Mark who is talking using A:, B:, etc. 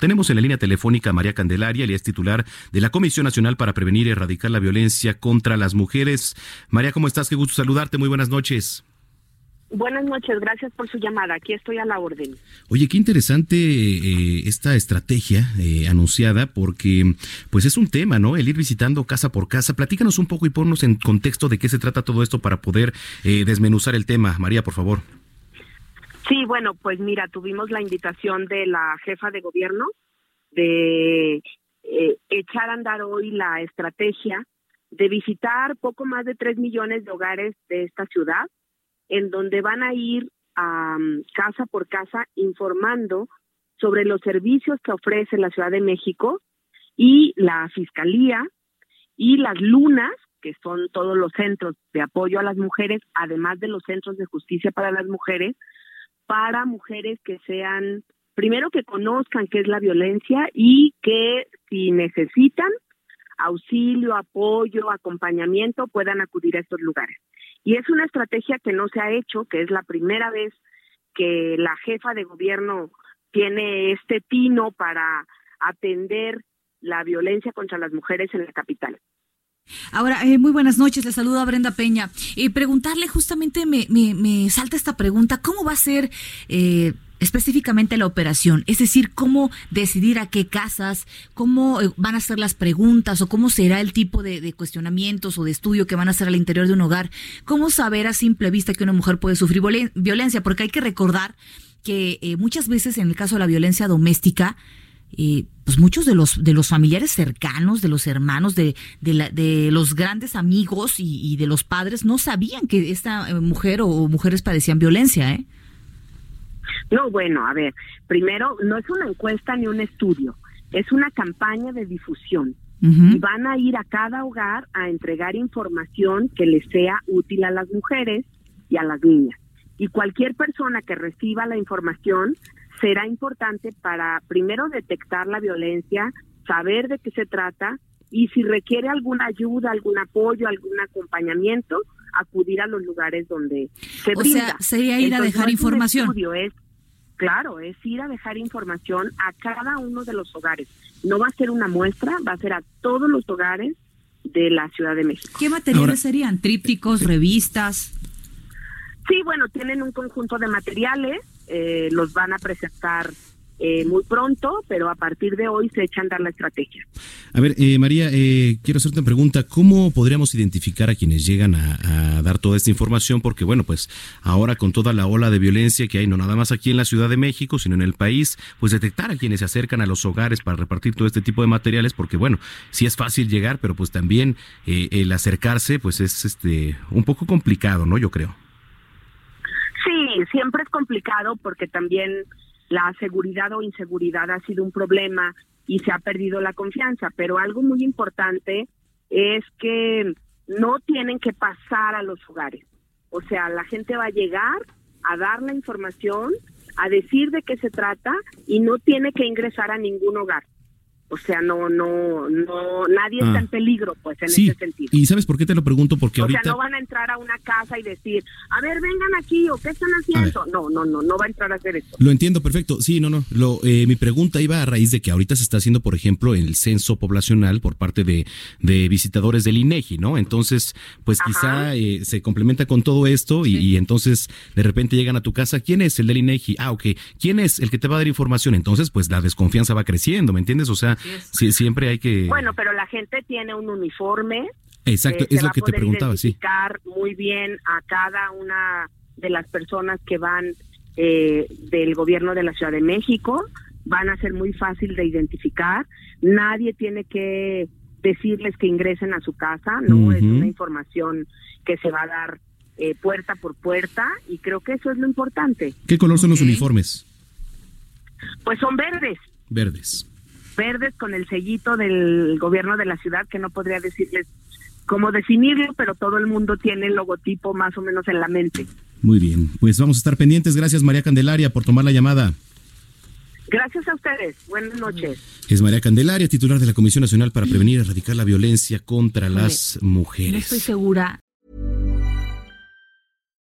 A: Tenemos en la línea telefónica a María Candelaria, ella es titular de la Comisión Nacional para Prevenir y Erradicar la Violencia contra las Mujeres. María, ¿cómo estás? Qué gusto saludarte. Muy buenas noches.
B: Buenas noches, gracias por su llamada. Aquí estoy a la orden.
A: Oye, qué interesante eh, esta estrategia eh, anunciada porque pues es un tema, ¿no? El ir visitando casa por casa. Platícanos un poco y ponnos en contexto de qué se trata todo esto para poder eh, desmenuzar el tema. María, por favor.
B: Sí, bueno, pues mira, tuvimos la invitación de la jefa de gobierno de eh, echar a andar hoy la estrategia de visitar poco más de tres millones de hogares de esta ciudad, en donde van a ir casa por casa informando sobre los servicios que ofrece la Ciudad de México y la Fiscalía y las lunas, que son todos los centros de apoyo a las mujeres, además de los centros de justicia para las mujeres, para mujeres que sean, primero que conozcan qué es la violencia y que si necesitan auxilio, apoyo, acompañamiento, puedan acudir a estos lugares. Y es una estrategia que no se ha hecho, que es la primera vez que la jefa de gobierno tiene este tino para atender la violencia contra las mujeres en la capital.
C: Ahora, eh, muy buenas noches, le saludo a Brenda Peña. Eh, preguntarle justamente, me, me, me, salta esta pregunta, ¿cómo va a ser eh, específicamente la operación? Es decir, ¿cómo decidir a qué casas, cómo eh, van a ser las preguntas o cómo será el tipo de, de, cuestionamientos o de estudio que van a hacer al interior de un hogar? ¿Cómo saber a simple vista que una mujer puede sufrir violencia? Porque hay que recordar que eh, muchas veces en el caso de la violencia doméstica, eh, pues muchos de los de los familiares cercanos, de los hermanos, de, de, la, de los grandes amigos y, y, de los padres no sabían que esta eh, mujer o mujeres padecían violencia, ¿eh?
B: No, bueno, a ver, primero no es una encuesta ni un estudio, es una campaña de difusión. Uh -huh. Y van a ir a cada hogar a entregar información que les sea útil a las mujeres y a las niñas. Y cualquier persona que reciba la información será importante para primero detectar la violencia, saber de qué se trata y si requiere alguna ayuda, algún apoyo, algún acompañamiento, acudir a los lugares donde se
C: o
B: brinda.
C: sea, sería ir Entonces, a dejar
B: no
C: información.
B: Es, estudio, es claro, es ir a dejar información a cada uno de los hogares. No va a ser una muestra, va a ser a todos los hogares de la Ciudad de México.
C: ¿Qué materiales Ahora, serían? ¿Trípticos, revistas?
B: Sí, bueno, tienen un conjunto de materiales, eh, los van a presentar eh, muy pronto, pero a partir de hoy se echan a dar la estrategia.
A: A ver, eh, María, eh, quiero hacerte una pregunta. ¿Cómo podríamos identificar a quienes llegan a, a, dar toda esta información? Porque, bueno, pues ahora con toda la ola de violencia que hay, no nada más aquí en la Ciudad de México, sino en el país, pues detectar a quienes se acercan a los hogares para repartir todo este tipo de materiales, porque, bueno, sí es fácil llegar, pero pues también eh, el acercarse, pues es este un poco complicado, ¿no? Yo creo.
B: Sí, siempre es complicado porque también la seguridad o inseguridad ha sido un problema y se ha perdido la confianza, pero algo muy importante es que no tienen que pasar a los hogares. O sea, la gente va a llegar a dar la información, a decir de qué se trata y no tiene que ingresar a ningún hogar. O sea, no, no, no, nadie ah. está en peligro, pues, en
A: sí.
B: ese sentido.
A: Y ¿sabes por qué te lo pregunto? Porque
B: o
A: ahorita...
B: sea, no van a entrar a una casa y decir, a ver, vengan aquí, o ¿qué están haciendo? No, no, no, no va a entrar a hacer eso.
A: Lo entiendo perfecto. Sí, no, no. Lo, eh, mi pregunta iba a raíz de que ahorita se está haciendo, por ejemplo, el censo poblacional por parte de, de visitadores del INEGI, ¿no? Entonces, pues Ajá. quizá eh, se complementa con todo esto y, y, entonces de repente llegan a tu casa, ¿quién es el del INEGI? Ah, ok. ¿Quién es el que te va a dar información? Entonces, pues la desconfianza va creciendo, ¿me entiendes? O sea, sí, siempre hay que...
B: Bueno, pero la gente tiene un uniforme.
A: Exacto,
B: eh,
A: es lo que te preguntaba, sí.
B: muy bien a cada una de las personas que van eh, del gobierno de la Ciudad de México. Van a ser muy fácil de identificar. Nadie tiene que decirles que ingresen a su casa, no uh -huh. es una información que se va a dar eh, puerta por puerta y creo que eso es lo importante.
A: ¿Qué color son okay. los uniformes?
B: Pues son verdes.
A: Verdes.
B: Verdes con el sellito del gobierno de la ciudad, que no podría decirles cómo definirlo, pero todo el mundo tiene el logotipo más o menos en la mente.
A: Muy bien, pues vamos a estar pendientes. Gracias María Candelaria por tomar la llamada.
B: Gracias a ustedes. Buenas noches.
A: Es María Candelaria, titular de la Comisión Nacional para Prevenir y Erradicar la Violencia contra las Mujeres.
C: No estoy segura.